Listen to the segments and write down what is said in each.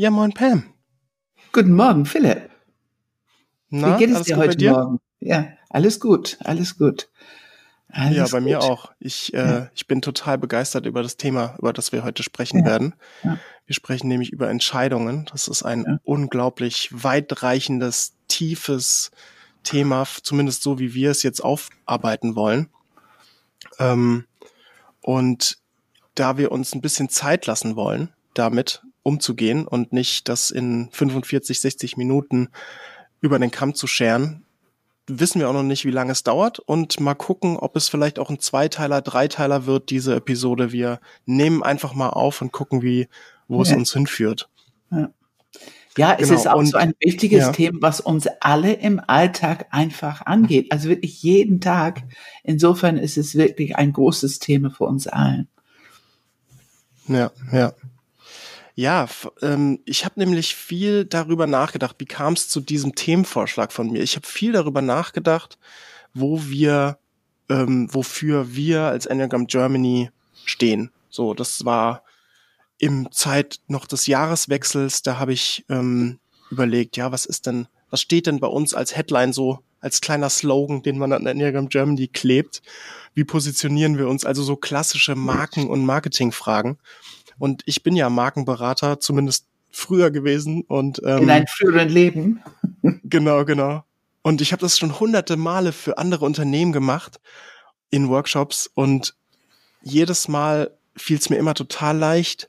Ja, moin Pam. Guten Morgen, Philipp. Na, Wie geht es dir heute dir? Morgen? Ja, alles gut, alles gut. Alles Ja, bei mir gut. auch. Ich, äh, Ja. ich bin total begeistert über das Thema, über das wir heute sprechen Ja. werden. Ja. Wir sprechen nämlich über Entscheidungen. Das ist ein unglaublich weitreichendes, tiefes Thema, zumindest so, wie wir es jetzt aufarbeiten wollen. Ähm, und da wir uns ein bisschen Zeit lassen wollen, damit umzugehen und nicht das in 45, 60 Minuten über den Kamm zu scheren, wissen wir auch noch nicht, wie lange es dauert und mal gucken, ob es vielleicht auch ein Zweiteiler, Dreiteiler wird, diese Episode. Wir nehmen einfach mal auf und gucken, wie, wo es Ja. uns hinführt. Ja, es Genau, ist auch und- so ein wichtiges ja. Thema, was uns alle im Alltag einfach angeht. Also wirklich jeden Tag. Insofern ist es wirklich ein großes Thema für uns allen. Ja, ja. Ja, ähm, ich habe nämlich viel darüber nachgedacht, wie kam es zu diesem Themenvorschlag von mir. Ich habe viel darüber nachgedacht, wo wir, ähm, wofür wir als Enneagram Germany stehen. So, das war im Zeit noch des Jahreswechsels, da habe ich ähm, überlegt, ja, was ist denn, was steht denn bei uns als Headline so, als kleiner Slogan, den man an Enneagram Germany klebt? Wie positionieren wir uns? Also so klassische Marken- und Marketingfragen. Und ich bin ja Markenberater, zumindest früher gewesen. Und ähm, In einem früheren Leben. Genau, genau. Und ich habe das schon hunderte Male für andere Unternehmen gemacht in Workshops und jedes Mal fiel es mir immer total leicht,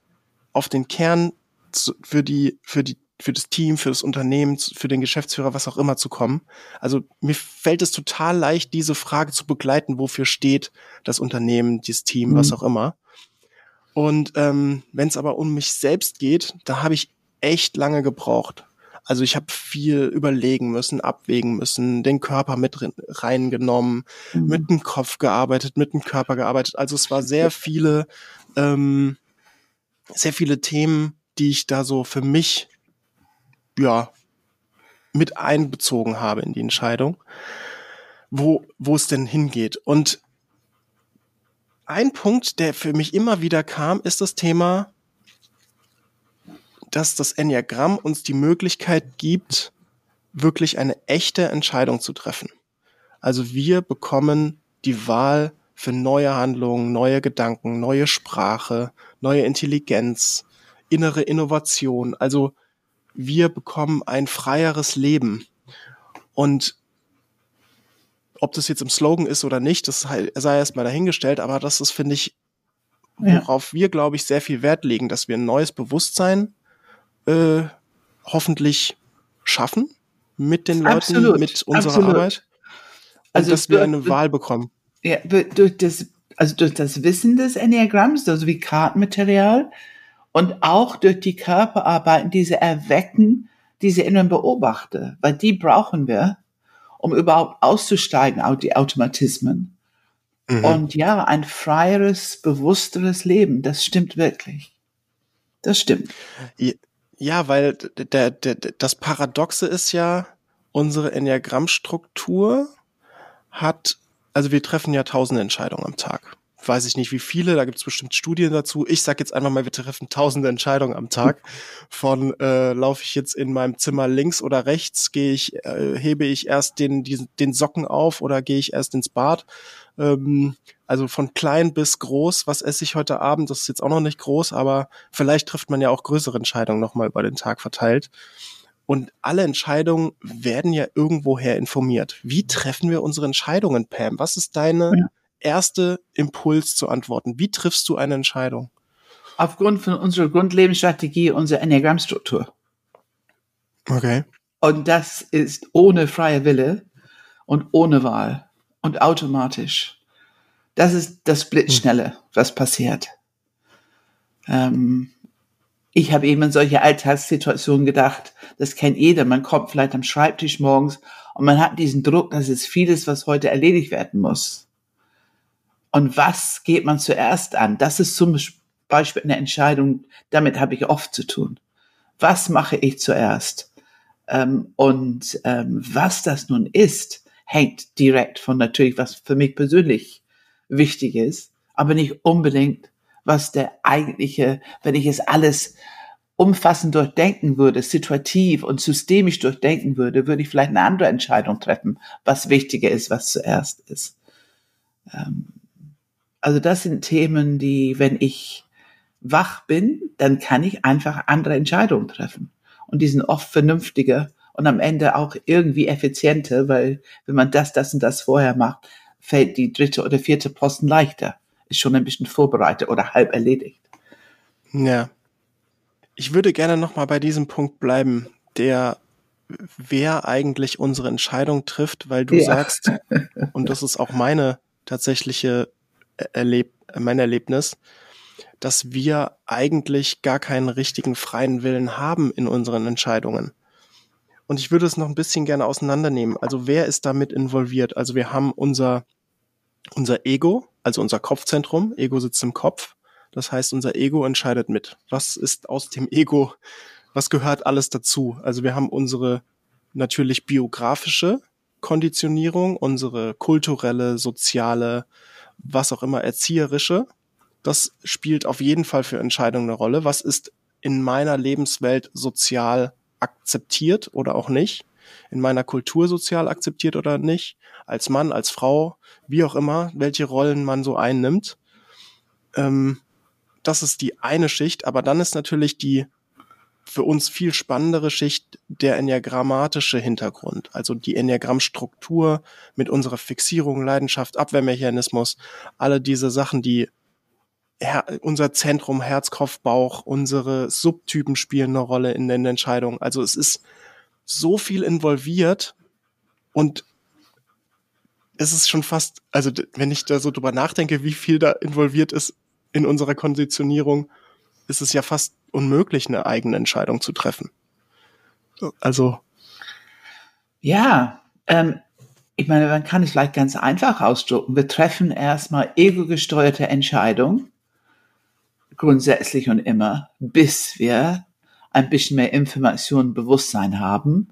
auf den Kern zu, für die, für die, für das Team, für das Unternehmen, für den Geschäftsführer, was auch immer zu kommen. Also mir fällt es total leicht, diese Frage zu begleiten, wofür steht das Unternehmen, dieses Team, was Mhm. auch immer. Und ähm, wenn es aber um mich selbst geht, da habe ich echt lange gebraucht. Also ich habe viel überlegen müssen, abwägen müssen, den Körper mit reingenommen, Mhm. mit dem Kopf gearbeitet, mit dem Körper gearbeitet. Also es war sehr viele, ähm, sehr viele Themen, die ich da so für mich, ja, mit einbezogen habe in die Entscheidung, wo, wo es denn hingeht. Und ein Punkt, der für mich immer wieder kam, ist das Thema, dass das Enneagramm uns die Möglichkeit gibt, wirklich eine echte Entscheidung zu treffen. Also wir bekommen die Wahl für neue Handlungen, neue Gedanken, neue Sprache, neue Intelligenz, innere Innovation. Also wir bekommen ein freieres Leben. Und ob das jetzt im Slogan ist oder nicht, das sei erstmal dahingestellt, aber das ist, finde ich, Ja. worauf wir, glaube ich, sehr viel Wert legen, dass wir ein neues Bewusstsein äh, hoffentlich schaffen mit den Leuten, Absolut, mit unserer absolut. Arbeit. Und Also dass wir eine Wahl bekommen. Ja, durch das, also durch das Wissen des Enneagramms, also wie Kartenmaterial und auch durch die Körperarbeiten, diese erwecken, diese inneren Beobachter, weil die brauchen wir, um überhaupt auszusteigen aus die Automatismen. Mhm. Und ja, ein freieres, bewussteres Leben, das stimmt wirklich. Das stimmt. Ja, weil der, der, das Paradoxe ist ja, unsere Enneagrammstruktur hat, also wir treffen ja tausende Entscheidungen am Tag. Weiß ich nicht wie viele, da gibt es bestimmt Studien dazu. Ich sag jetzt einfach mal, wir treffen tausende Entscheidungen am Tag. Von äh, laufe ich jetzt in meinem Zimmer links oder rechts, gehe ich, äh, hebe ich erst den, diesen, den Socken auf oder gehe ich erst ins Bad. Ähm, also von klein bis groß, was esse ich heute Abend, das ist jetzt auch noch nicht groß, aber vielleicht trifft man ja auch größere Entscheidungen nochmal über den Tag verteilt. Und alle Entscheidungen werden ja irgendwoher informiert. Wie treffen wir unsere Entscheidungen, Pam? Was ist deine Ja. Erste Impuls zu antworten? Wie triffst du eine Entscheidung? Aufgrund von unserer Grundlebensstrategie, unserer Enneagrammstruktur. Okay. Und das ist ohne freie Wille und ohne Wahl und automatisch. Das ist das Blitzschnelle, was passiert. Ähm, ich habe eben in solche Alltagssituationen gedacht, das kennt jeder. Man kommt vielleicht am Schreibtisch morgens und man hat diesen Druck, dass es vieles, was heute erledigt werden muss. Und was geht man zuerst an? Das ist zum Beispiel eine Entscheidung, damit habe ich oft zu tun. Was mache ich zuerst? Ähm, und ähm, was das nun ist, hängt direkt von natürlich, was für mich persönlich wichtig ist, aber nicht unbedingt, was der eigentliche, wenn ich es alles umfassend durchdenken würde, situativ und systemisch durchdenken würde, würde ich vielleicht eine andere Entscheidung treffen, was wichtiger ist, was zuerst ist. Ähm, also das sind Themen, die, wenn ich wach bin, dann kann ich einfach andere Entscheidungen treffen. Und die sind oft vernünftiger und am Ende auch irgendwie effizienter, weil wenn man das, das und das vorher macht, fällt die dritte oder vierte Posten leichter. Ist schon ein bisschen vorbereitet oder halb erledigt. Ja. Ich würde gerne nochmal bei diesem Punkt bleiben, der wer eigentlich unsere Entscheidung trifft, weil du ja. sagst, und das ist auch meine tatsächliche Erleb mein Erlebnis, dass wir eigentlich gar keinen richtigen freien Willen haben in unseren Entscheidungen. Und ich würde es noch ein bisschen gerne auseinandernehmen. Also wer ist damit involviert? Also wir haben unser, unser Ego, also unser Kopfzentrum. Ego sitzt im Kopf. Das heißt, unser Ego entscheidet mit. Was ist aus dem Ego? Was gehört alles dazu? Also wir haben unsere natürlich biografische Konditionierung, unsere kulturelle, soziale, was auch immer, erzieherische. Das spielt auf jeden Fall für Entscheidungen eine Rolle. Was ist in meiner Lebenswelt sozial akzeptiert oder auch nicht? In meiner Kultur sozial akzeptiert oder nicht? Als Mann, als Frau, wie auch immer, welche Rollen man so einnimmt. Ähm, das ist die eine Schicht, aber dann ist natürlich die für uns viel spannendere Schicht der enneagrammatische Hintergrund, also die Enneagrammstruktur mit unserer Fixierung, Leidenschaft, Abwehrmechanismus, alle diese Sachen, die Her unser Zentrum, Herz, Kopf, Bauch, unsere Subtypen spielen eine Rolle in den Entscheidungen. Also es ist so viel involviert und es ist schon fast, also wenn ich da so drüber nachdenke, wie viel da involviert ist in unserer Konditionierung, ist es ja fast unmöglich, eine eigene Entscheidung zu treffen. Also. Ja, ähm, ich meine, man kann es vielleicht ganz einfach ausdrücken. Wir treffen erstmal ego-gesteuerte Entscheidungen, grundsätzlich und immer, bis wir ein bisschen mehr Information, Bewusstsein haben,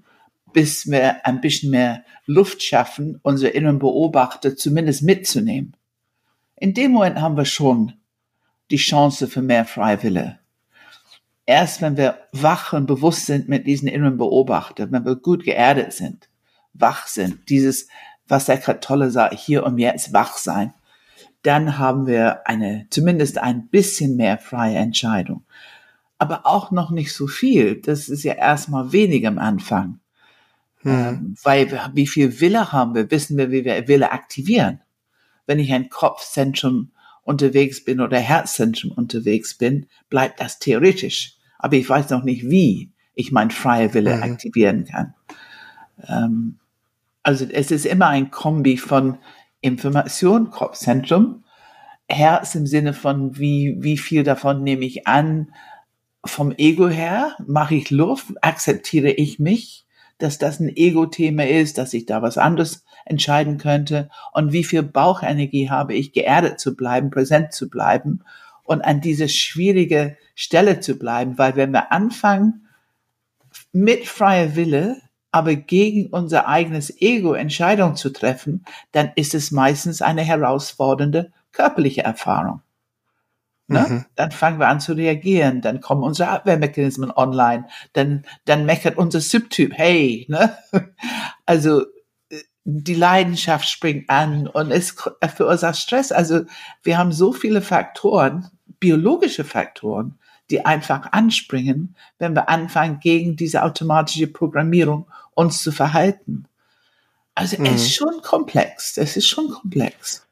bis wir ein bisschen mehr Luft schaffen, unsere inneren Beobachter zumindest mitzunehmen. In dem Moment haben wir schon die Chance für mehr Freiwille erst wenn wir wach und bewusst sind mit diesen inneren Beobachtern, wenn wir gut geerdet sind, wach sind, dieses, was der Tolle sagt, hier und jetzt wach sein, dann haben wir eine, zumindest ein bisschen mehr freie Entscheidung. Aber auch noch nicht so viel. Das ist ja erstmal wenig am Anfang. Hm. Ähm, weil wie viel Wille haben wir, wissen wir, wie wir Wille aktivieren. Wenn ich ein Kopfzentrum unterwegs bin oder Herzzentrum unterwegs bin, bleibt das theoretisch aber ich weiß noch nicht, wie ich mein freie Wille mhm. aktivieren kann. Ähm, also es ist immer ein Kombi von Information, Kopfzentrum, Herz im Sinne von, wie, wie viel davon nehme ich an, vom Ego her, mache ich Luft, akzeptiere ich mich, dass das ein Ego-Thema ist, dass ich da was anderes entscheiden könnte und wie viel Bauchenergie habe ich, geerdet zu bleiben, präsent zu bleiben und an diese schwierige Stelle zu bleiben, weil wenn wir anfangen, mit freier Wille, aber gegen unser eigenes Ego Entscheidungen zu treffen, dann ist es meistens eine herausfordernde körperliche Erfahrung. Ne? Mhm. Dann fangen wir an zu reagieren, dann kommen unsere Abwehrmechanismen online, dann, dann meckert unser Subtyp, hey, ne? Also die Leidenschaft springt an und es verursacht Stress. Also wir haben so viele Faktoren, biologische Faktoren, die einfach anspringen, wenn wir anfangen, gegen diese automatische Programmierung uns zu verhalten. Also mhm. es ist schon komplex. Es ist schon komplex.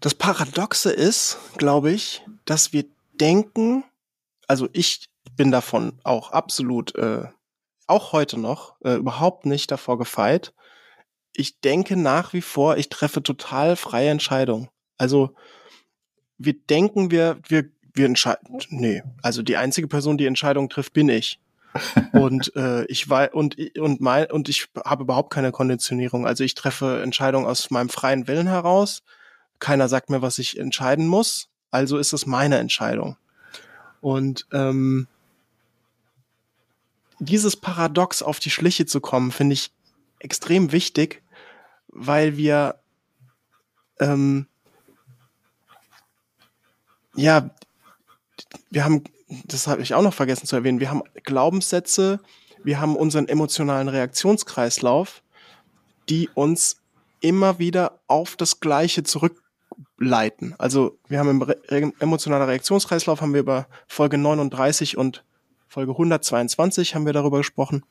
Das Paradoxe ist, glaube ich, dass wir denken, also ich bin davon auch absolut, äh, auch heute noch, äh, überhaupt nicht davor gefeit. Ich denke nach wie vor, ich treffe total freie Entscheidungen. Also wir denken, wir, wir, wir entscheiden. Nee, also die einzige Person, die Entscheidung trifft, bin ich. und äh, ich weiß und und mein und ich habe überhaupt keine Konditionierung. Also ich treffe Entscheidungen aus meinem freien Willen heraus. Keiner sagt mir, was ich entscheiden muss. Also ist es meine Entscheidung. Und ähm, dieses Paradox auf die Schliche zu kommen, finde ich extrem wichtig, weil wir ähm, ja, wir haben das habe ich auch noch vergessen zu erwähnen, wir haben Glaubenssätze, wir haben unseren emotionalen Reaktionskreislauf, die uns immer wieder auf das Gleiche zurückleiten. Also wir haben im Re emotionaler Reaktionskreislauf haben wir über Folge 39 und Folge 122 haben wir darüber gesprochen.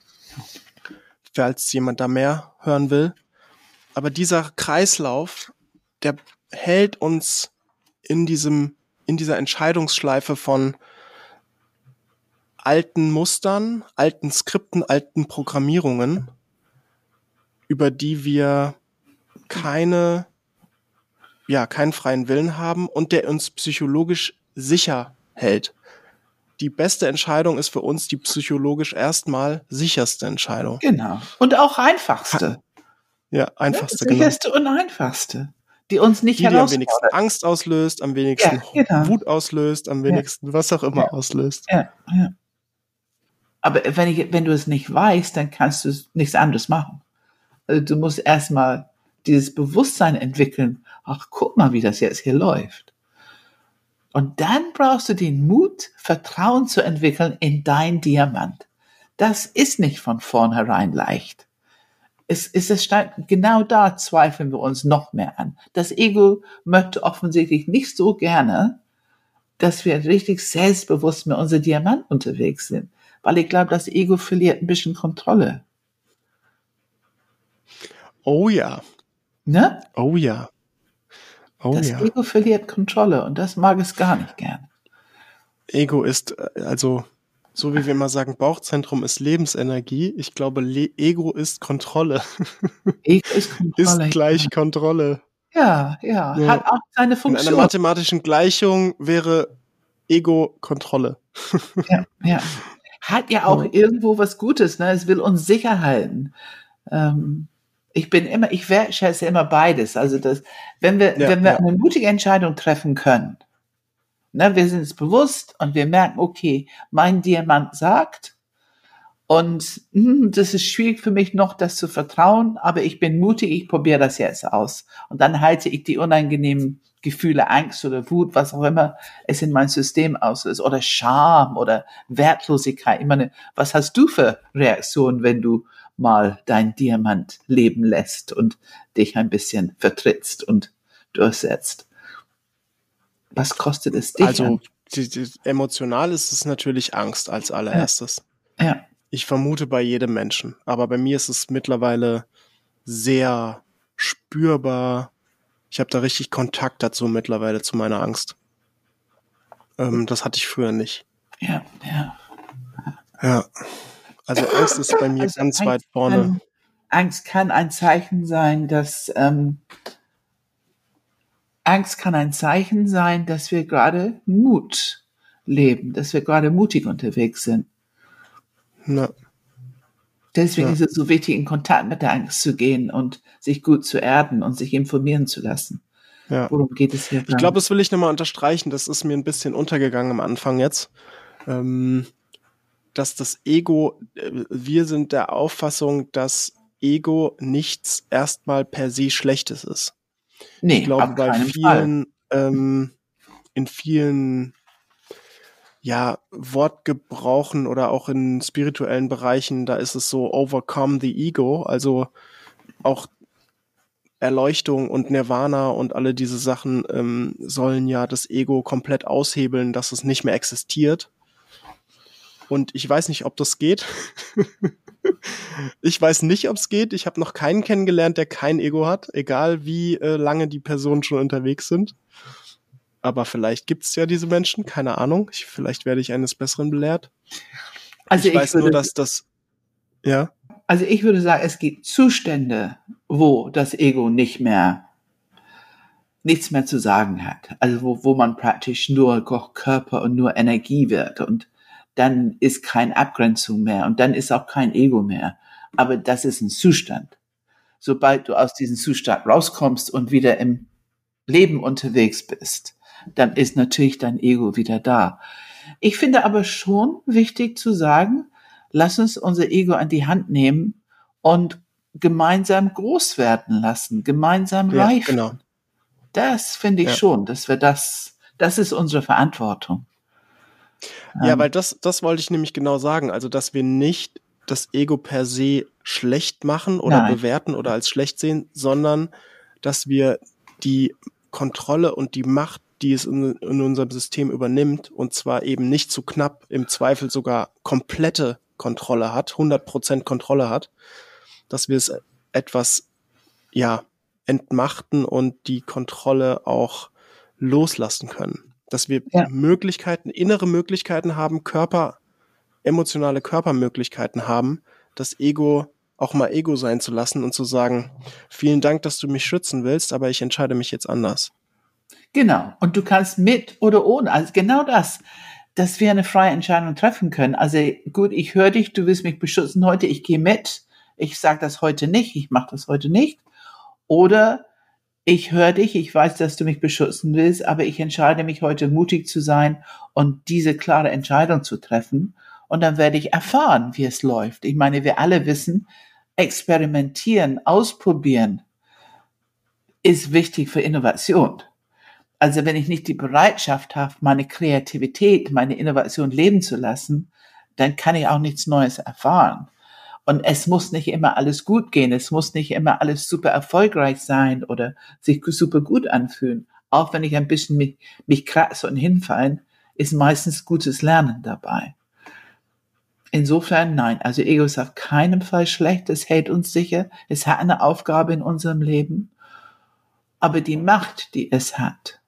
Falls jemand da mehr hören will. Aber dieser Kreislauf, der hält uns in diesem, in dieser Entscheidungsschleife von alten Mustern, alten Skripten, alten Programmierungen, über die wir keine, ja, keinen freien Willen haben und der uns psychologisch sicher hält. Die beste Entscheidung ist für uns die psychologisch erstmal sicherste Entscheidung. Genau. Und auch einfachste. Ja, einfachste, ja, genau. sicherste und einfachste. Die uns nicht die, die am wenigsten Angst auslöst, am wenigsten ja, genau. Wut auslöst, am wenigsten ja. was auch immer auslöst. Ja, ja. Aber wenn, ich, wenn du es nicht weißt, dann kannst du nichts anderes machen. Also du musst erstmal dieses Bewusstsein entwickeln. Ach, guck mal, wie das jetzt hier läuft. Und dann brauchst du den Mut, Vertrauen zu entwickeln in dein Diamant. Das ist nicht von vornherein leicht. Es ist es genau da zweifeln wir uns noch mehr an. Das Ego möchte offensichtlich nicht so gerne, dass wir richtig selbstbewusst mit unserem Diamant unterwegs sind weil ich glaube, das Ego verliert ein bisschen Kontrolle. Oh ja. Ne? Oh ja. Oh das ja. Ego verliert Kontrolle und das mag es gar nicht gern. Ego ist, äh, also, so wie wir immer sagen, Bauchzentrum ist Lebensenergie. Ich glaube, Le Ego ist Kontrolle. Ego ist Kontrolle. ist gleich Kontrolle. Ja, ja, ja, hat auch seine Funktion. In einer mathematischen Gleichung wäre Ego Kontrolle. ja, ja hat ja auch irgendwo was Gutes. Ne? Es will uns sicher halten. Ähm, ich bin immer, ich wertschätze immer beides. Also das, wenn wir, ja, wenn wir ja. eine mutige Entscheidung treffen können, ne, wir sind es bewusst und wir merken, okay, mein Diamant sagt, und hm, das ist schwierig für mich noch, das zu vertrauen, aber ich bin mutig, ich probiere das jetzt aus. Und dann halte ich die unangenehmen Gefühle, Angst oder Wut, was auch immer es in mein System auslöst, oder Scham oder Wertlosigkeit. Ich meine, was hast du für Reaktionen, wenn du mal dein Diamant leben lässt und dich ein bisschen vertrittst und durchsetzt? Was kostet es dich? Also, die, die, emotional ist es natürlich Angst als allererstes. Ja. ja. Ich vermute bei jedem Menschen. Aber bei mir ist es mittlerweile sehr spürbar ich habe da richtig Kontakt dazu mittlerweile zu meiner Angst. Ähm, das hatte ich früher nicht. Ja, ja. Ja. Also Angst ist bei mir also ganz Angst weit vorne. Kann, Angst kann ein Zeichen sein, dass ähm, Angst kann ein Zeichen sein, dass wir gerade Mut leben, dass wir gerade mutig unterwegs sind. Ja. Deswegen ja. ist es so wichtig, in Kontakt mit der Angst zu gehen und sich gut zu erden und sich informieren zu lassen. Ja. Worum geht es hier? Ich glaube, das will ich nochmal unterstreichen. Das ist mir ein bisschen untergegangen am Anfang jetzt. Ähm, dass das Ego, äh, wir sind der Auffassung, dass Ego nichts erstmal per se Schlechtes ist. Nee, ich glaube, bei vielen, ähm, in vielen ja, Wortgebrauchen oder auch in spirituellen Bereichen, da ist es so overcome the ego, also auch Erleuchtung und Nirvana und alle diese Sachen ähm, sollen ja das Ego komplett aushebeln, dass es nicht mehr existiert. Und ich weiß nicht, ob das geht. ich weiß nicht, ob es geht. Ich habe noch keinen kennengelernt, der kein Ego hat, egal wie äh, lange die Personen schon unterwegs sind. Aber vielleicht gibt es ja diese Menschen, keine Ahnung. Ich, vielleicht werde ich eines Besseren belehrt. Also ich, ich weiß würde, nur, dass das. Ja. Also ich würde sagen, es gibt Zustände, wo das Ego nicht mehr nichts mehr zu sagen hat. Also wo, wo man praktisch nur Körper und nur Energie wird und dann ist keine Abgrenzung mehr und dann ist auch kein Ego mehr. Aber das ist ein Zustand. Sobald du aus diesem Zustand rauskommst und wieder im Leben unterwegs bist, dann ist natürlich dein Ego wieder da. Ich finde aber schon wichtig zu sagen, lass uns unser Ego an die Hand nehmen und gemeinsam groß werden lassen, gemeinsam ja, reifen. Genau. Das finde ich ja. schon, dass wir das, das ist unsere Verantwortung. Ja, ähm, weil das, das wollte ich nämlich genau sagen. Also, dass wir nicht das Ego per se schlecht machen oder Nein. bewerten oder als schlecht sehen, sondern dass wir die Kontrolle und die Macht, die es in, in unserem System übernimmt, und zwar eben nicht zu knapp, im Zweifel sogar komplette Kontrolle hat, 100% Kontrolle hat, dass wir es etwas, ja, entmachten und die Kontrolle auch loslassen können. Dass wir ja. Möglichkeiten, innere Möglichkeiten haben, Körper, emotionale Körpermöglichkeiten haben, das Ego auch mal Ego sein zu lassen und zu sagen, vielen Dank, dass du mich schützen willst, aber ich entscheide mich jetzt anders. Genau. Und du kannst mit oder ohne, also genau das, dass wir eine freie Entscheidung treffen können. Also gut, ich höre dich, du willst mich beschützen heute, ich gehe mit. Ich sage das heute nicht, ich mache das heute nicht. Oder ich höre dich, ich weiß, dass du mich beschützen willst, aber ich entscheide mich heute mutig zu sein und diese klare Entscheidung zu treffen. Und dann werde ich erfahren, wie es läuft. Ich meine, wir alle wissen, experimentieren, ausprobieren ist wichtig für Innovation. Also wenn ich nicht die Bereitschaft habe, meine Kreativität, meine Innovation leben zu lassen, dann kann ich auch nichts Neues erfahren. Und es muss nicht immer alles gut gehen. Es muss nicht immer alles super erfolgreich sein oder sich super gut anfühlen. Auch wenn ich ein bisschen mich, mich kratze und hinfallen, ist meistens gutes Lernen dabei. Insofern nein. Also Ego ist auf keinen Fall schlecht. Es hält uns sicher. Es hat eine Aufgabe in unserem Leben. Aber die Macht, die es hat,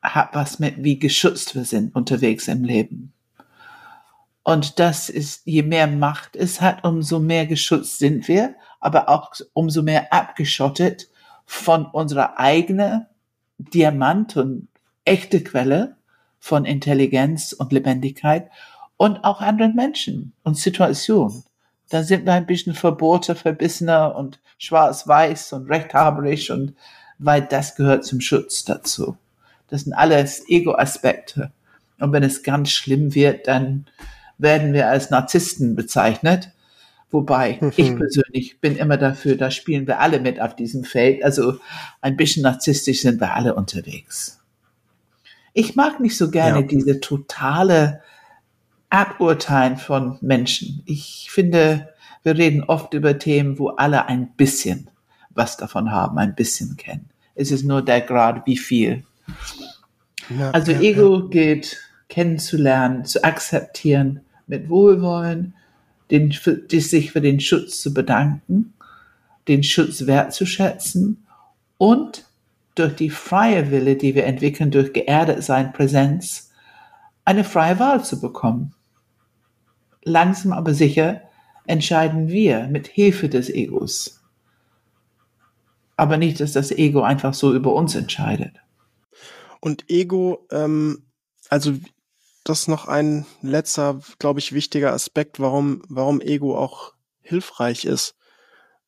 hat was mit, wie geschützt wir sind unterwegs im Leben. Und das ist, je mehr Macht es hat, umso mehr geschützt sind wir, aber auch umso mehr abgeschottet von unserer eigenen Diamant und echte Quelle von Intelligenz und Lebendigkeit und auch anderen Menschen und Situationen. Dann sind wir ein bisschen verbohrter, verbissener und schwarz-weiß und rechthaberisch und weil das gehört zum Schutz dazu. Das sind alles Ego-Aspekte. Und wenn es ganz schlimm wird, dann werden wir als Narzissten bezeichnet. Wobei mhm. ich persönlich bin immer dafür, da spielen wir alle mit auf diesem Feld. Also ein bisschen narzisstisch sind wir alle unterwegs. Ich mag nicht so gerne ja. diese totale Aburteilen von Menschen. Ich finde, wir reden oft über Themen, wo alle ein bisschen was davon haben, ein bisschen kennen. Es ist nur der Grad, wie viel. Ja, also ja, Ego geht kennenzulernen, zu akzeptieren, mit Wohlwollen, den, die, sich für den Schutz zu bedanken, den Schutz wertzuschätzen und durch die freie Wille, die wir entwickeln, durch geerdet sein, Präsenz, eine freie Wahl zu bekommen. Langsam aber sicher entscheiden wir mit Hilfe des Egos. Aber nicht, dass das Ego einfach so über uns entscheidet. Und Ego, ähm, also das noch ein letzter, glaube ich, wichtiger Aspekt, warum, warum Ego auch hilfreich ist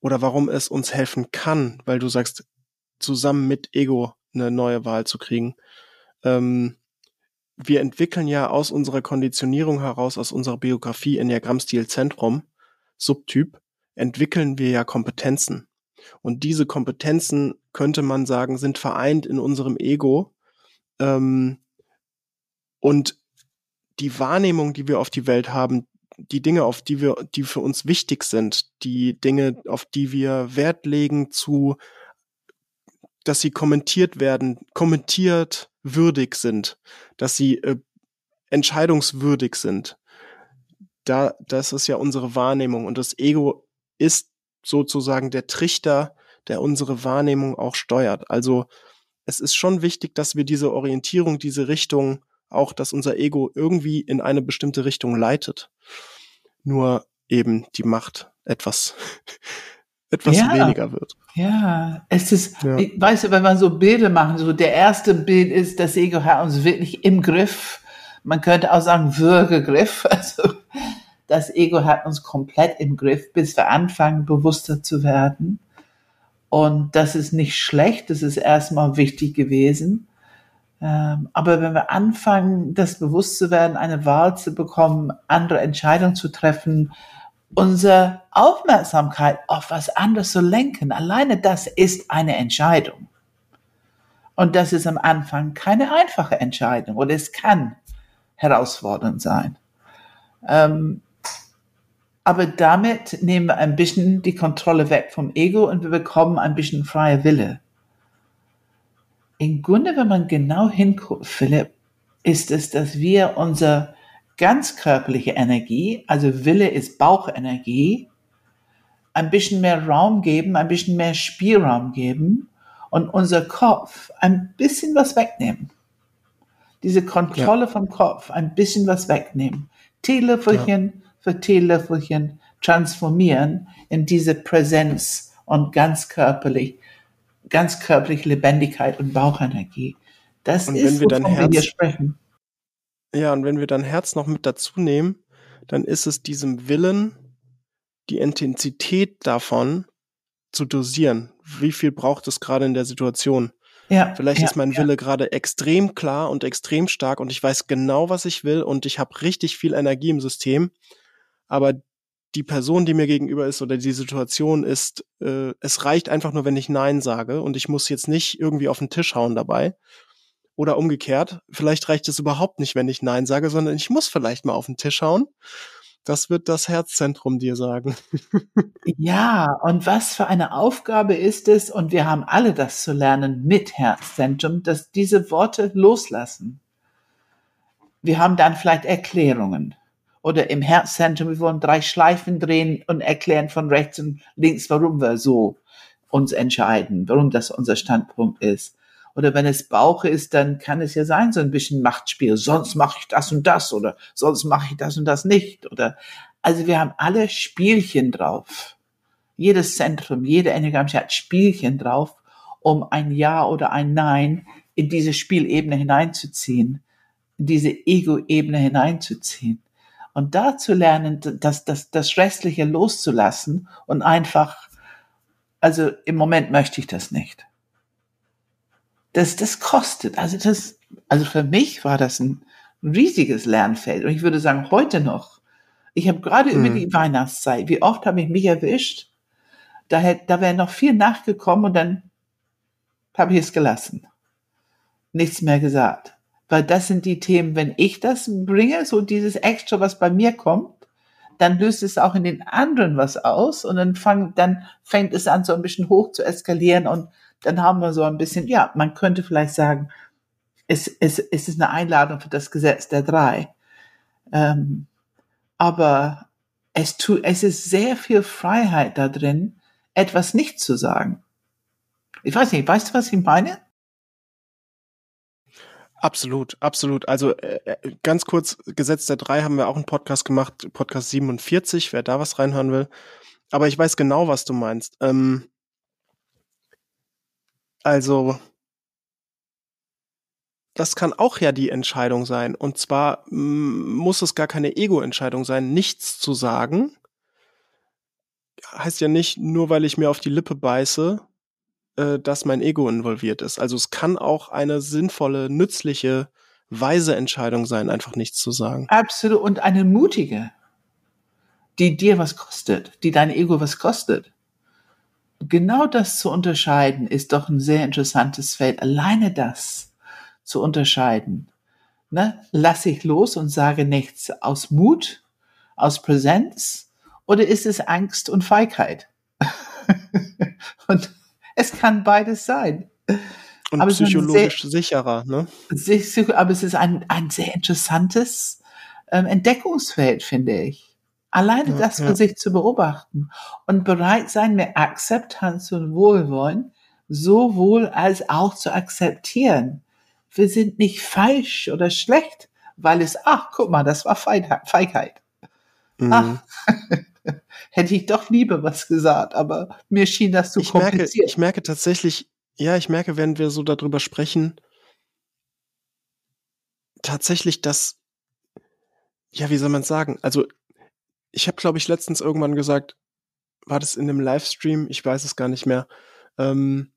oder warum es uns helfen kann, weil du sagst, zusammen mit Ego eine neue Wahl zu kriegen. Ähm, wir entwickeln ja aus unserer Konditionierung heraus, aus unserer Biografie in Enneagrammstil Zentrum, Subtyp, entwickeln wir ja Kompetenzen. Und diese Kompetenzen, könnte man sagen, sind vereint in unserem Ego. Ähm, und die Wahrnehmung, die wir auf die Welt haben, die Dinge, auf die wir, die für uns wichtig sind, die Dinge, auf die wir Wert legen, zu, dass sie kommentiert werden, kommentiert würdig sind, dass sie äh, entscheidungswürdig sind. Da, das ist ja unsere Wahrnehmung und das Ego ist sozusagen der Trichter, der unsere Wahrnehmung auch steuert. Also es ist schon wichtig, dass wir diese Orientierung, diese Richtung auch, dass unser Ego irgendwie in eine bestimmte Richtung leitet. Nur eben die Macht etwas, etwas ja, weniger wird. Ja, es ist, ja. Ich, weißt du, wenn man so Bilder machen, so der erste Bild ist, das Ego hat uns wirklich im Griff. Man könnte auch sagen, Würgegriff. Also, das Ego hat uns komplett im Griff, bis wir anfangen, bewusster zu werden. Und das ist nicht schlecht, das ist erstmal wichtig gewesen. Ähm, aber wenn wir anfangen, das bewusst zu werden, eine Wahl zu bekommen, andere Entscheidungen zu treffen, unsere Aufmerksamkeit auf was anderes zu lenken, alleine das ist eine Entscheidung. Und das ist am Anfang keine einfache Entscheidung oder es kann herausfordernd sein. Ähm, aber damit nehmen wir ein bisschen die Kontrolle weg vom Ego und wir bekommen ein bisschen freie Wille. Im Grunde, wenn man genau hinguckt, Philipp, ist es, dass wir unsere ganz körperliche Energie, also Wille ist Bauchenergie, ein bisschen mehr Raum geben, ein bisschen mehr Spielraum geben und unser Kopf ein bisschen was wegnehmen. Diese Kontrolle ja. vom Kopf, ein bisschen was wegnehmen. Teelöffelchen ja. für Teelöffelchen transformieren in diese Präsenz und ganz körperlich, ganz körperliche Lebendigkeit und Bauchenergie. Das und ist, wovon wir, wir hier sprechen. Ja, und wenn wir dann Herz noch mit dazu nehmen, dann ist es diesem Willen, die Intensität davon zu dosieren. Wie viel braucht es gerade in der Situation? Ja, Vielleicht ja, ist mein ja. Wille gerade extrem klar und extrem stark und ich weiß genau, was ich will und ich habe richtig viel Energie im System. Aber die Person, die mir gegenüber ist oder die Situation ist, äh, es reicht einfach nur, wenn ich Nein sage und ich muss jetzt nicht irgendwie auf den Tisch hauen dabei. Oder umgekehrt, vielleicht reicht es überhaupt nicht, wenn ich Nein sage, sondern ich muss vielleicht mal auf den Tisch hauen. Das wird das Herzzentrum dir sagen. ja, und was für eine Aufgabe ist es, und wir haben alle das zu lernen mit Herzzentrum, dass diese Worte loslassen. Wir haben dann vielleicht Erklärungen. Oder im Herzzentrum, wir wollen drei Schleifen drehen und erklären von rechts und links, warum wir so uns entscheiden, warum das unser Standpunkt ist. Oder wenn es Bauche ist, dann kann es ja sein, so ein bisschen Machtspiel. Sonst mache ich das und das oder sonst mache ich das und das nicht. Oder also wir haben alle Spielchen drauf. Jedes Zentrum, jede Enneagramm hat Spielchen drauf, um ein Ja oder ein Nein in diese Spielebene hineinzuziehen, in diese Ego-Ebene hineinzuziehen. Und da zu lernen, das, das, das Restliche loszulassen und einfach, also im Moment möchte ich das nicht das, das kostet. Also das, also für mich war das ein riesiges Lernfeld. Und ich würde sagen, heute noch. Ich habe gerade hm. über die Weihnachtszeit, wie oft habe ich mich erwischt? Da, hätte, da wäre noch viel nachgekommen und dann habe ich es gelassen. Nichts mehr gesagt. Weil das sind die Themen, wenn ich das bringe, so dieses Extra, was bei mir kommt, dann löst es auch in den anderen was aus und dann, fang, dann fängt es an, so ein bisschen hoch zu eskalieren und dann haben wir so ein bisschen, ja, man könnte vielleicht sagen, es, es, es ist eine Einladung für das Gesetz der drei. Ähm, aber es, tu, es ist sehr viel Freiheit da drin, etwas nicht zu sagen. Ich weiß nicht, weißt du, was ich meine? Absolut, absolut. Also äh, äh ganz kurz, Gesetz der drei haben wir auch einen Podcast gemacht, Podcast 47, wer da was reinhören will. Aber ich weiß genau, was du meinst. Ähm, also, das kann auch ja die Entscheidung sein. Und zwar muss es gar keine Ego-Entscheidung sein, nichts zu sagen. Heißt ja nicht, nur weil ich mir auf die Lippe beiße, äh, dass mein Ego involviert ist. Also es kann auch eine sinnvolle, nützliche, weise Entscheidung sein, einfach nichts zu sagen. Absolut. Und eine mutige, die dir was kostet, die dein Ego was kostet genau das zu unterscheiden, ist doch ein sehr interessantes Feld. Alleine das zu unterscheiden. Ne? Lass ich los und sage nichts aus Mut, aus Präsenz oder ist es Angst und Feigheit? und es kann beides sein. Und aber psychologisch sehr, sicherer, ne? Aber es ist ein, ein sehr interessantes ähm, Entdeckungsfeld, finde ich. Alleine ja, das für ja. sich zu beobachten und bereit sein, mit Akzeptanz und Wohlwollen sowohl als auch zu akzeptieren. Wir sind nicht falsch oder schlecht, weil es, ach, guck mal, das war Feigheit. Mhm. Ach, hätte ich doch lieber was gesagt, aber mir schien das zu ich kompliziert. Merke, ich merke tatsächlich, ja, ich merke, wenn wir so darüber sprechen, tatsächlich, dass, ja, wie soll man sagen, also ich habe, glaube ich, letztens irgendwann gesagt, war das in einem Livestream, ich weiß es gar nicht mehr, ähm,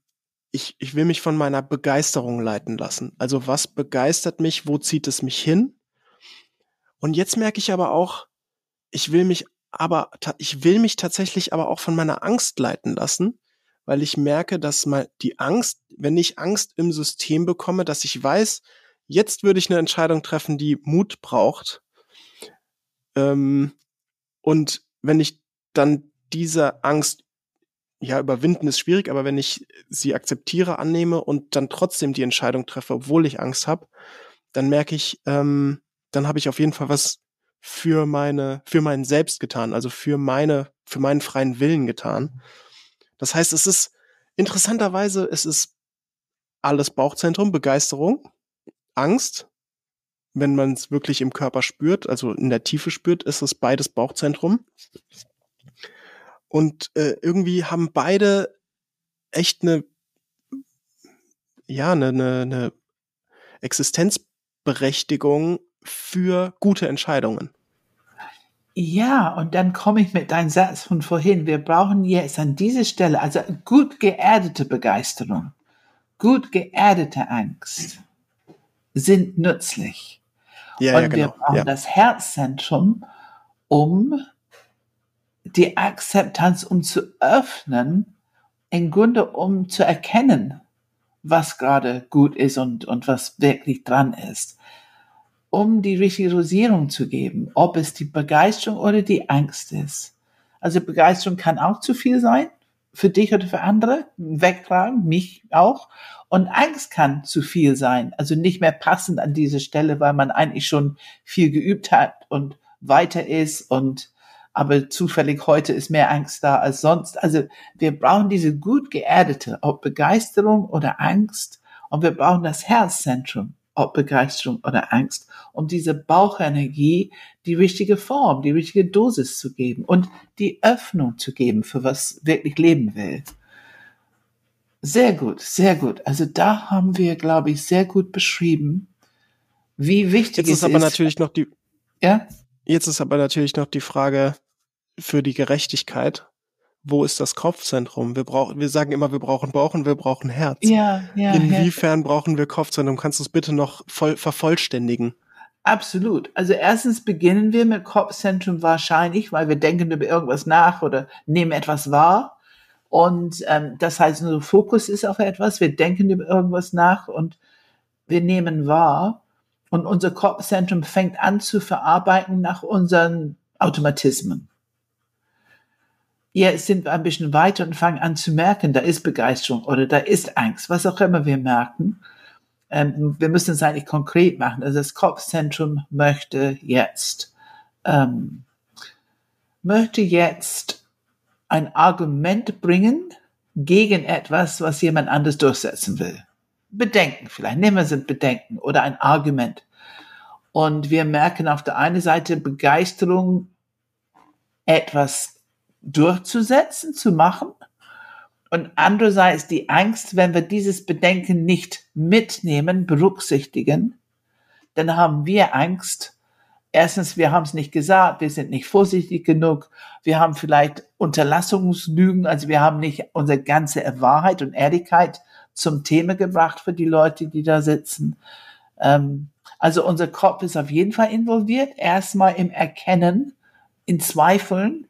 ich, ich will mich von meiner Begeisterung leiten lassen. Also was begeistert mich, wo zieht es mich hin? Und jetzt merke ich aber auch, ich will mich aber, ich will mich tatsächlich aber auch von meiner Angst leiten lassen, weil ich merke, dass mal die Angst, wenn ich Angst im System bekomme, dass ich weiß, jetzt würde ich eine Entscheidung treffen, die Mut braucht. Ähm, und wenn ich dann diese Angst ja, überwinden ist schwierig, aber wenn ich sie akzeptiere, annehme und dann trotzdem die Entscheidung treffe, obwohl ich Angst habe, dann merke ich, ähm, dann habe ich auf jeden Fall was für meine, für meinen Selbst getan, also für meine, für meinen freien Willen getan. Das heißt, es ist interessanterweise, es ist alles Bauchzentrum, Begeisterung, Angst. Wenn man es wirklich im Körper spürt, also in der Tiefe spürt, ist es beides Bauchzentrum. Und äh, irgendwie haben beide echt eine, ja, eine, eine, eine Existenzberechtigung für gute Entscheidungen. Ja, und dann komme ich mit deinem Satz von vorhin. Wir brauchen jetzt an dieser Stelle, also gut geerdete Begeisterung, gut geerdete Angst sind nützlich. Ja, und ja, genau. wir brauchen Ja. das Herzzentrum, um die Akzeptanz, um zu öffnen, im Grunde um zu erkennen, was gerade gut ist und, und was wirklich dran ist. Um die richtige Dosierung zu geben, ob es die Begeisterung oder die Angst ist. Also Begeisterung kann auch zu viel sein, für dich oder für andere, wegtragen, mich auch. Und Angst kann zu viel sein, also nicht mehr passend an diese Stelle, weil man eigentlich schon viel geübt hat und weiter ist und aber zufällig heute ist mehr Angst da als sonst. Also wir brauchen diese gut geerdete, ob Begeisterung oder Angst. Und wir brauchen das Herzzentrum, ob Begeisterung oder Angst, um diese Bauchenergie die richtige Form, die richtige Dosis zu geben und die Öffnung zu geben, für was wirklich leben will. Sehr gut, sehr gut. Also da haben wir, glaube ich, sehr gut beschrieben, wie wichtig Jetzt es ist aber natürlich noch die, ja, jetzt ist aber natürlich noch die Frage für die Gerechtigkeit. Wo ist das Kopfzentrum? Wir brauchen, wir sagen immer, wir brauchen Bauch und wir brauchen Herz. ja, ja, ja. Inwiefern brauchen wir Kopfzentrum? Kannst du es bitte noch voll vervollständigen? Absolut. Also erstens beginnen wir mit Kopfzentrum wahrscheinlich, weil wir denken über irgendwas nach oder nehmen etwas wahr. Und ähm, das heißt, unser Fokus ist auf etwas. Wir denken über irgendwas nach und wir nehmen wahr. Und unser Kopfzentrum fängt an zu verarbeiten nach unseren Automatismen. Jetzt sind wir ein bisschen weiter und fangen an zu merken, da ist Begeisterung oder da ist Angst, was auch immer wir merken. Ähm, wir müssen es eigentlich konkret machen. Also das Kopfzentrum möchte jetzt, ähm, möchte jetzt ein Argument bringen gegen etwas, was jemand anderes durchsetzen will. Bedenken vielleicht, nehmen wir es ein Bedenken oder ein Argument. Und wir merken auf der einen Seite Begeisterung, etwas durchzusetzen, zu machen. Und andererseits die Angst, wenn wir dieses Bedenken nicht mitnehmen, berücksichtigen, dann haben wir Angst. Erstens, wir haben es nicht gesagt, wir sind nicht vorsichtig genug, wir haben vielleicht Unterlassungslügen, also wir haben nicht unsere ganze Wahrheit und Ehrlichkeit zum Thema gebracht für die Leute, die da sitzen. Ähm, also unser Kopf ist auf jeden Fall involviert, erstmal im Erkennen, in Zweifeln,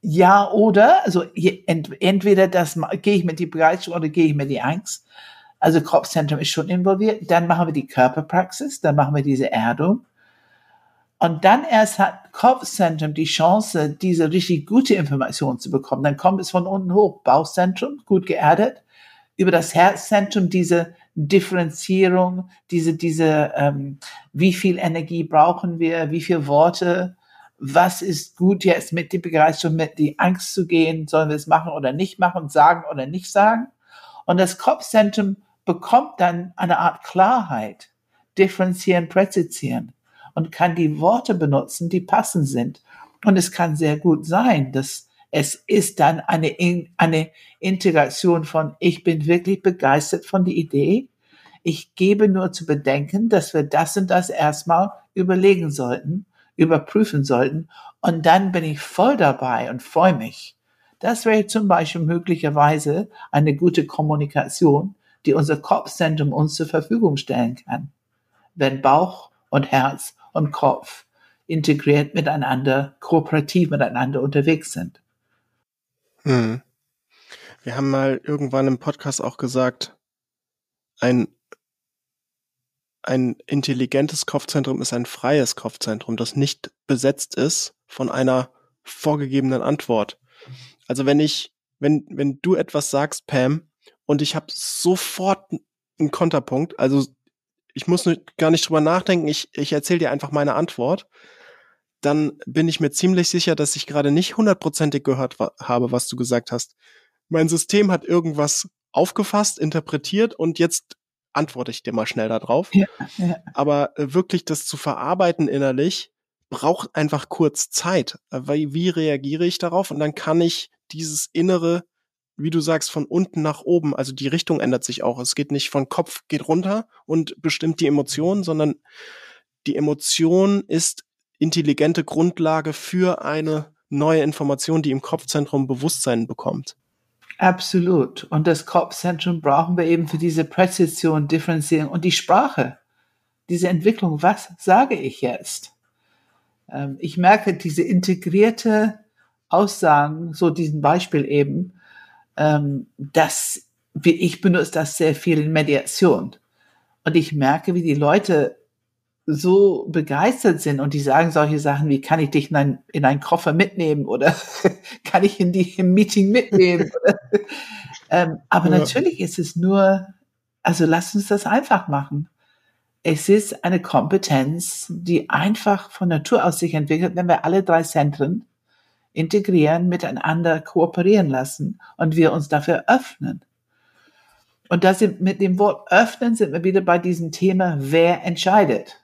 ja oder, also entweder das gehe ich mit die Begeisterung oder gehe ich mit die Angst. Also Kopfzentrum ist schon involviert. Dann machen wir die Körperpraxis, dann machen wir diese Erdung. Und dann erst hat Kopfzentrum die Chance, diese richtig gute Information zu bekommen. Dann kommt es von unten hoch. Bauchzentrum, gut geerdet. Über das Herzzentrum diese Differenzierung, diese, diese, ähm, wie viel Energie brauchen wir, wie viele Worte, was ist gut jetzt mit die Begeisterung, mit die Angst zu gehen, sollen wir es machen oder nicht machen, sagen oder nicht sagen. Und das Kopfzentrum bekommt dann eine Art Klarheit, differenzieren, präzisieren und kann die Worte benutzen, die passend sind. Und es kann sehr gut sein, dass es ist dann eine, In- eine Integration von, ich bin wirklich begeistert von der Idee. Ich gebe nur zu bedenken, dass wir das und das erstmal überlegen sollten, überprüfen sollten. Und dann bin ich voll dabei und freue mich. Das wäre zum Beispiel möglicherweise eine gute Kommunikation, die unser Kopfzentrum uns zur Verfügung stellen kann. Wenn Bauch und Herz und Kopf integriert miteinander, kooperativ miteinander unterwegs sind. Hm. Wir haben mal irgendwann im Podcast auch gesagt, ein ein intelligentes Kopfzentrum ist ein freies Kopfzentrum, das nicht besetzt ist von einer vorgegebenen Antwort. Also wenn ich, wenn, wenn du etwas sagst, Pam, und ich habe sofort einen Konterpunkt, also ich muss gar nicht drüber nachdenken, ich, ich erzähle dir einfach meine Antwort, dann bin ich mir ziemlich sicher, dass ich gerade nicht hundertprozentig gehört habe, was du gesagt hast. Mein System hat irgendwas aufgefasst, interpretiert und jetzt antworte ich dir mal schnell darauf. Ja, ja. Aber äh, wirklich das zu verarbeiten innerlich braucht einfach kurz Zeit. Äh, wie, wie reagiere ich darauf? Und dann kann ich dieses innere, wie du sagst, von unten nach oben, also die Richtung ändert sich auch. Es geht nicht von Kopf geht runter und bestimmt die Emotion, sondern die Emotion ist intelligente Grundlage für eine neue Information, die im Kopfzentrum Bewusstsein bekommt. Absolut. Und das Kopfzentrum brauchen wir eben für diese Präzision, Differenzierung und die Sprache. Diese Entwicklung. Was sage ich jetzt? Ähm, ich merke diese integrierte Aussagen, so diesen Beispiel eben, ähm, dass ich benutze das sehr viel in Mediation. Und ich merke, wie die Leute so begeistert sind und die sagen solche Sachen wie, kann ich dich in, ein, in einen Koffer mitnehmen oder kann ich in die im Meeting mitnehmen? ähm, aber ja. natürlich ist es nur, also lass uns das einfach machen. Es ist eine Kompetenz, die einfach von Natur aus sich entwickelt, wenn wir alle drei Zentren integrieren, miteinander kooperieren lassen und wir uns dafür öffnen. Und da sind mit dem Wort öffnen sind wir wieder bei diesem Thema, wer entscheidet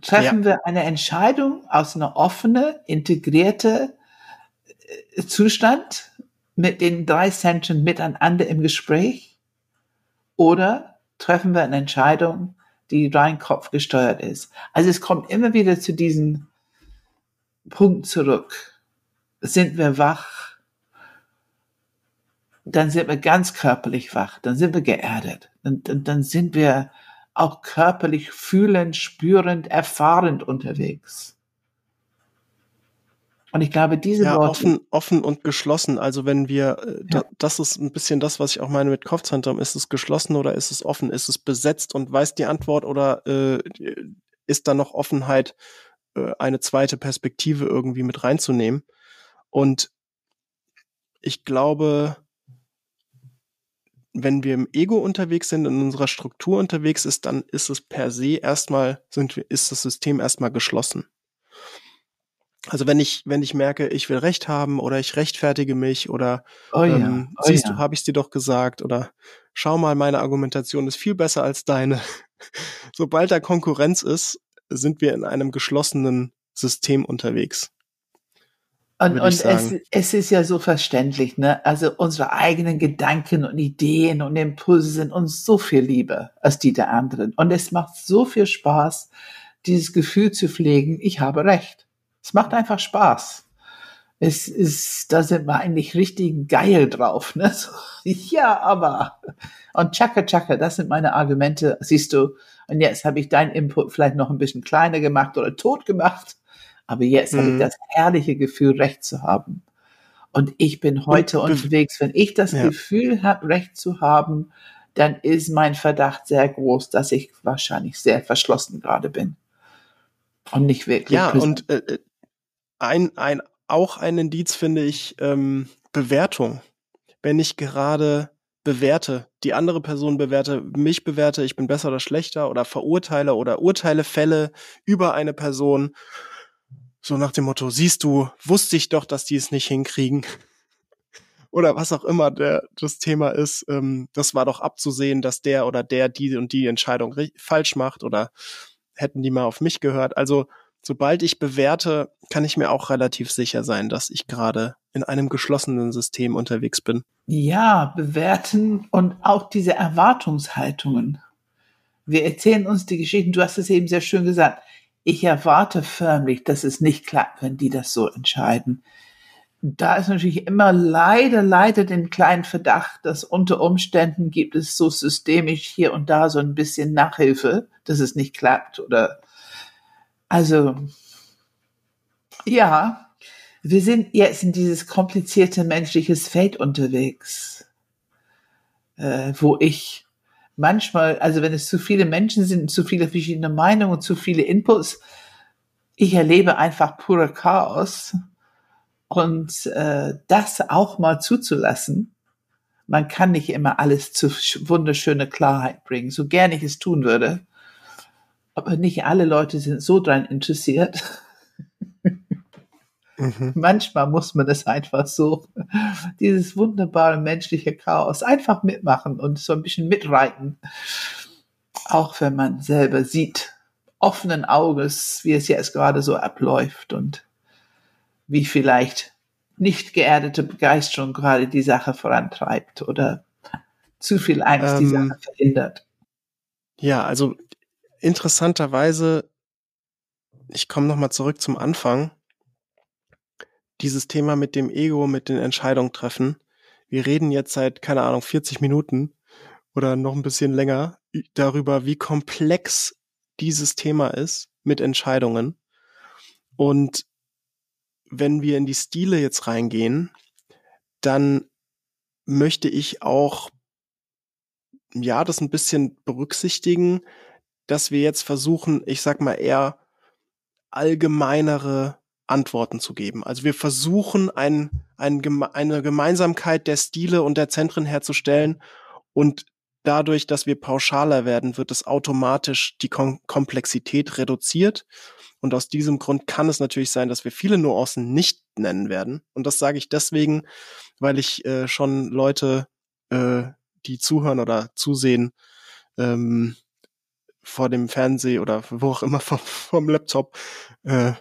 treffen ja. wir eine Entscheidung aus einer offenen, integrierte äh, Zustand mit den drei Zentren miteinander im Gespräch oder treffen wir eine Entscheidung, die rein Kopf gesteuert ist. Also es kommt immer wieder zu diesem Punkt zurück. Sind wir wach? Dann sind wir ganz körperlich wach. Dann sind wir geerdet. Dann, dann, dann sind wir auch körperlich fühlend, spürend, erfahrend unterwegs. Und ich glaube, diese ja, Worte. Offen, offen und geschlossen. Also wenn wir, äh, ja. da, das ist ein bisschen das, was ich auch meine mit Kopfzentrum. Ist es geschlossen oder ist es offen? Ist es besetzt und weiß die Antwort oder äh, ist da noch Offenheit, äh, eine zweite Perspektive irgendwie mit reinzunehmen? Und ich glaube, wenn wir im Ego unterwegs sind, in unserer Struktur unterwegs ist, dann ist es per se erstmal, sind wir, ist das System erstmal geschlossen. Also wenn ich, wenn ich merke, ich will Recht haben oder ich rechtfertige mich oder oh ja, ähm, oh siehst ja. du, habe ich dir doch gesagt oder schau mal, meine Argumentation ist viel besser als deine. Sobald da Konkurrenz ist, sind wir in einem geschlossenen System unterwegs. Und, und es, es ist ja so verständlich, ne? Also unsere eigenen Gedanken und Ideen und Impulse sind uns so viel lieber als die der anderen. Und es macht so viel Spaß, dieses Gefühl zu pflegen, ich habe recht. Es macht einfach Spaß. Es ist, da sind wir eigentlich richtig geil drauf, ne? So, ja, aber. Und tschakka, tschakka, das sind meine Argumente, siehst du. Und jetzt habe ich deinen Input vielleicht noch ein bisschen kleiner gemacht oder tot gemacht. Aber jetzt mhm. habe ich das herrliche Gefühl, Recht zu haben. Und ich bin heute unterwegs. Wenn ich das ja. Gefühl habe, Recht zu haben, dann ist mein Verdacht sehr groß, dass ich wahrscheinlich sehr verschlossen gerade bin. Und nicht wirklich. Ja, und äh, äh, ein, ein, auch ein Indiz finde ich ähm, Bewertung. Wenn ich gerade bewerte, die andere Person bewerte, mich bewerte, ich bin besser oder schlechter oder verurteile oder urteile Fälle über eine Person so nach dem Motto, siehst du, wusste ich doch, dass die es nicht hinkriegen. oder was auch immer der, das Thema ist, ähm, das war doch abzusehen, dass der oder der die und die Entscheidung falsch macht oder hätten die mal auf mich gehört. Also sobald ich bewerte, kann ich mir auch relativ sicher sein, dass ich gerade in einem geschlossenen System unterwegs bin. Ja, bewerten und auch diese Erwartungshaltungen. Wir erzählen uns die Geschichten, du hast es eben sehr schön gesagt ich erwarte förmlich, dass es nicht klappt, wenn die das so entscheiden. Da ist natürlich immer leider, leider den kleinen Verdacht, dass unter Umständen gibt es so systemisch hier und da so ein bisschen Nachhilfe, dass es nicht klappt oder, also, ja, wir sind jetzt in dieses komplizierte menschliches Feld unterwegs, äh, wo ich manchmal, also wenn es zu viele Menschen sind, zu viele verschiedene Meinungen, zu viele Inputs, ich erlebe einfach pure Chaos. Und äh, das auch mal zuzulassen, man kann nicht immer alles zu wunderschöne Klarheit bringen, so gern ich es tun würde. Aber nicht alle Leute sind so dran interessiert. Mhm. Manchmal muss man es einfach so, dieses wunderbare menschliche Chaos einfach mitmachen und so ein bisschen mitreiten. Auch wenn man selber sieht, offenen Auges, wie es jetzt gerade so abläuft und wie vielleicht nicht geerdete Begeisterung gerade die Sache vorantreibt oder zu viel Angst ähm, die Sache verhindert. Ja, also interessanterweise, ich komme nochmal zurück zum Anfang, dieses Thema mit dem Ego, mit den Entscheidungen treffen. Wir reden jetzt seit, keine Ahnung, 40 Minuten oder noch ein bisschen länger darüber, wie komplex dieses Thema ist mit Entscheidungen. Und wenn wir in die Stile jetzt reingehen, dann möchte ich auch, ja, das ein bisschen berücksichtigen, dass wir jetzt versuchen, ich sag mal eher allgemeinere Antworten zu geben. Also wir versuchen ein, ein, eine Gemeinsamkeit der Stile und der Zentren herzustellen und dadurch, dass wir pauschaler werden, wird es automatisch die Kom Komplexität reduziert. Und aus diesem Grund kann es natürlich sein, dass wir viele Nuancen nicht nennen werden. Und das sage ich deswegen, weil ich äh, schon Leute, äh, die zuhören oder zusehen, ähm, vor dem Fernseh oder wo auch immer vom, vom Laptop äh,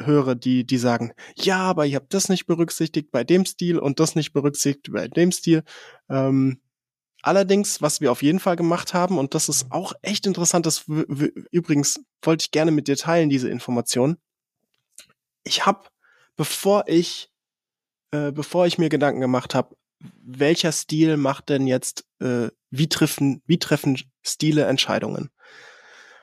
höre, die, die sagen, ja, aber ich habe das nicht berücksichtigt bei dem Stil und das nicht berücksichtigt bei dem Stil. Ähm, allerdings, was wir auf jeden Fall gemacht haben, und das ist auch echt interessant, das übrigens wollte ich gerne mit dir teilen, diese Information. Ich habe, bevor ich, äh, bevor ich mir Gedanken gemacht habe, welcher Stil macht denn jetzt, äh, wie treffen, wie treffen Stile Entscheidungen?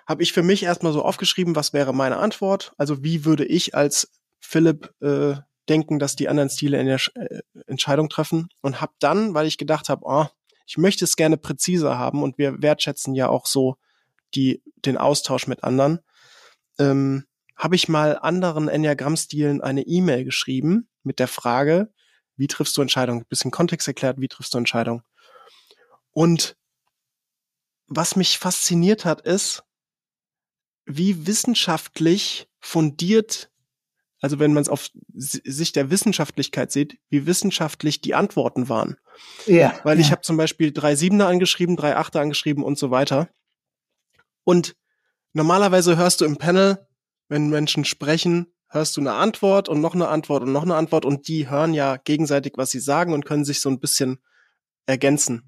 Habe ich für mich erstmal so aufgeschrieben, was wäre meine Antwort. Also wie würde ich als Philipp äh, denken, dass die anderen Stile in der äh, Entscheidung treffen und habe dann, weil ich gedacht habe, oh, ich möchte es gerne präziser haben und wir wertschätzen ja auch so die den Austausch mit anderen, ähm, habe ich mal anderen Enneagramm-Stilen eine E-Mail geschrieben mit der Frage, wie triffst du Entscheidungen? Ein bisschen Kontext erklärt, wie triffst du Entscheidungen? Und was mich fasziniert hat, ist, wie wissenschaftlich fundiert, also wenn man es auf Sicht der Wissenschaftlichkeit sieht, wie wissenschaftlich die Antworten waren. Ja. Weil ich habe zum Beispiel drei Siebener angeschrieben, drei Achter angeschrieben und so weiter. Und normalerweise hörst du im Panel, wenn Menschen sprechen, hörst du eine Antwort und noch eine Antwort und noch eine Antwort und die hören ja gegenseitig, was sie sagen und können sich so ein bisschen ergänzen.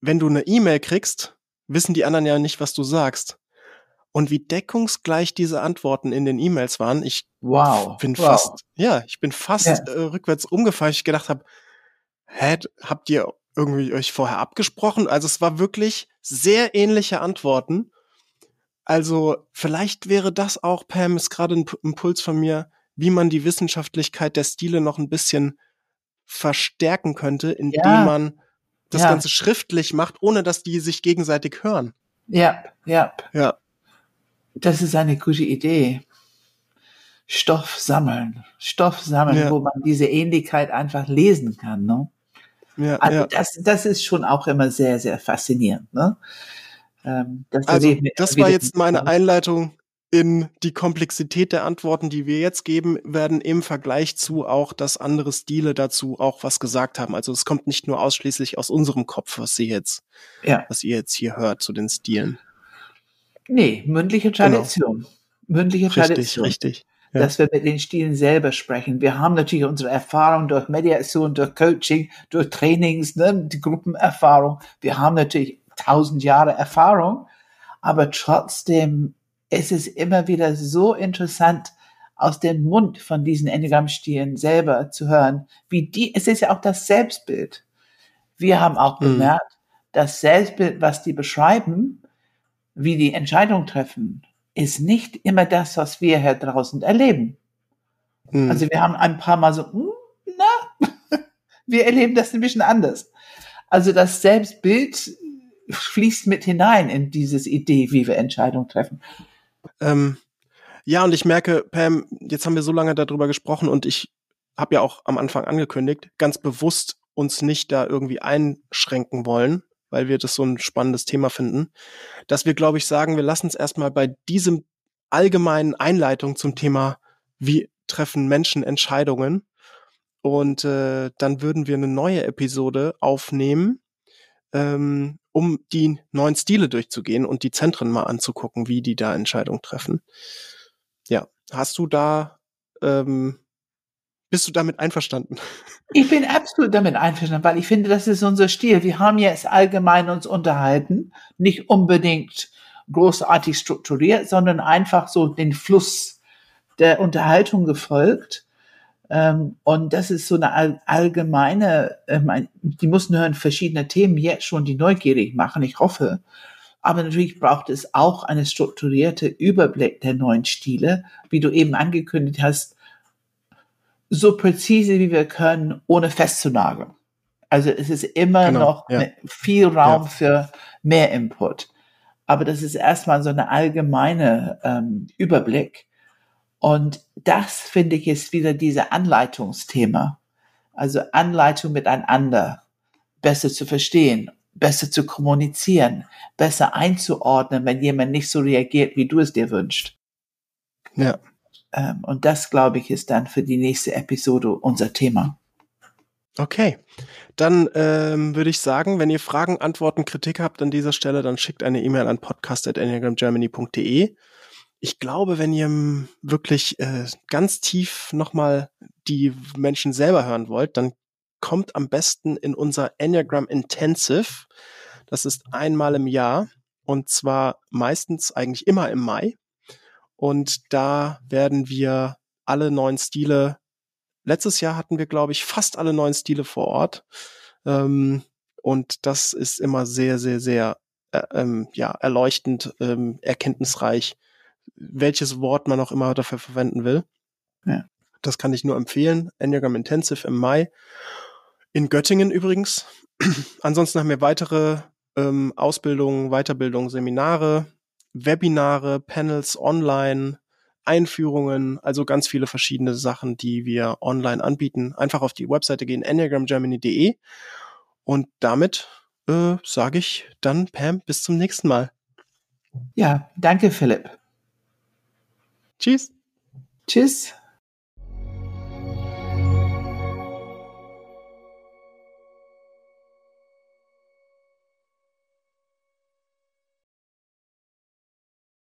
Wenn du eine E-Mail kriegst, wissen die anderen ja nicht, was du sagst. Und wie deckungsgleich diese Antworten in den E-Mails waren, ich wow, bin wow. fast, ja, ich bin fast ja. äh, rückwärts umgefallen. Ich gedacht habe, hä, habt ihr irgendwie euch vorher abgesprochen? Also es war wirklich sehr ähnliche Antworten. Also vielleicht wäre das auch, Pam, ist gerade ein Impuls von mir, wie man die Wissenschaftlichkeit der Stile noch ein bisschen verstärken könnte, indem ja. man das ja. Ganze schriftlich macht, ohne dass die sich gegenseitig hören. Ja, ja. Ja. Das ist eine gute Idee. Stoff sammeln, Stoff sammeln, ja. wo man diese Ähnlichkeit einfach lesen kann. Ne? Ja, also ja. Das, das ist schon auch immer sehr, sehr faszinierend. Ne? Ähm, das also das war jetzt meine Einleitung in die Komplexität der Antworten, die wir jetzt geben werden, im Vergleich zu auch, dass andere Stile dazu auch was gesagt haben. Also es kommt nicht nur ausschließlich aus unserem Kopf, was Sie jetzt, ja. was ihr jetzt hier hört zu den Stilen. Nee, mündliche genau. Tradition. Genau. Mündliche richtig, Tradition. Richtig, ja. Dass wir mit den Stilen selber sprechen. Wir haben natürlich unsere Erfahrung durch Mediation, durch Coaching, durch Trainings, ne, die Gruppenerfahrung. Wir haben natürlich tausend Jahre Erfahrung, aber trotzdem ist es immer wieder so interessant, aus dem Mund von diesen Enneagramm-Stilen selber zu hören, wie die, es ist ja auch das Selbstbild. Wir haben auch mhm. bemerkt, das Selbstbild, was die beschreiben, wie die Entscheidung treffen, ist nicht immer das, was wir hier draußen erleben. Mhm. Also wir haben ein paar Mal so, hm, na, wir erleben das ein bisschen anders. Also das Selbstbild fließt mit hinein in dieses Idee, wie wir Entscheidungen treffen. Ähm, ja, und ich merke, Pam, jetzt haben wir so lange darüber gesprochen und ich habe ja auch am Anfang angekündigt, ganz bewusst uns nicht da irgendwie einschränken wollen, weil wir das so ein spannendes Thema finden, dass wir, glaube ich, sagen, wir lassen es erstmal bei diesem allgemeinen Einleitung zum Thema, wie treffen Menschen Entscheidungen. Und äh, dann würden wir eine neue Episode aufnehmen, ähm, um die neuen Stile durchzugehen und die Zentren mal anzugucken, wie die da Entscheidungen treffen. Ja, hast du da, ähm, bist du damit einverstanden? Ich bin absolut damit einverstanden, weil ich finde, das ist unser Stil. Wir haben jetzt allgemein uns unterhalten, nicht unbedingt großartig strukturiert, sondern einfach so den Fluss der Unterhaltung gefolgt. Ähm, und das ist so eine allgemeine, ähm, die müssen hören verschiedene Themen jetzt schon, die neugierig machen, ich hoffe. Aber natürlich braucht es auch eine strukturierte Überblick der neuen Stile, wie du eben angekündigt hast, so präzise wie wir können, ohne festzunageln. Also es ist immer genau, noch ja. viel Raum ja. für mehr Input. Aber das ist erstmal so eine allgemeine ähm, Überblick. Und das finde ich ist wieder diese Anleitungsthema. Also Anleitung miteinander besser zu verstehen, besser zu kommunizieren, besser einzuordnen, wenn jemand nicht so reagiert, wie du es dir wünschst. Ja. Ähm, und das, glaube ich, ist dann für die nächste Episode unser Thema. Okay, dann ähm, würde ich sagen, wenn ihr Fragen, Antworten, Kritik habt an dieser Stelle, dann schickt eine E-Mail an podcast.enneagramgermany.de. Ich glaube, wenn ihr wirklich äh, ganz tief nochmal die Menschen selber hören wollt, dann kommt am besten in unser Enneagram Intensive. Das ist einmal im Jahr und zwar meistens eigentlich immer im Mai. Und da werden wir alle neuen Stile Letztes Jahr hatten wir, glaube ich, fast alle neuen Stile vor Ort. Ähm, und das ist immer sehr, sehr, sehr äh, ähm, ja, erleuchtend, ähm, erkenntnisreich, welches Wort man auch immer dafür verwenden will. Ja. Das kann ich nur empfehlen. Enneagram Intensive im Mai. In Göttingen übrigens. Ansonsten haben wir weitere ähm, Ausbildungen, Weiterbildungen, Seminare, Webinare, Panels online, Einführungen, also ganz viele verschiedene Sachen, die wir online anbieten. Einfach auf die Webseite gehen, enneagramgermany.de. Und damit äh, sage ich dann, Pam, bis zum nächsten Mal. Ja, danke, Philipp. Tschüss. Tschüss.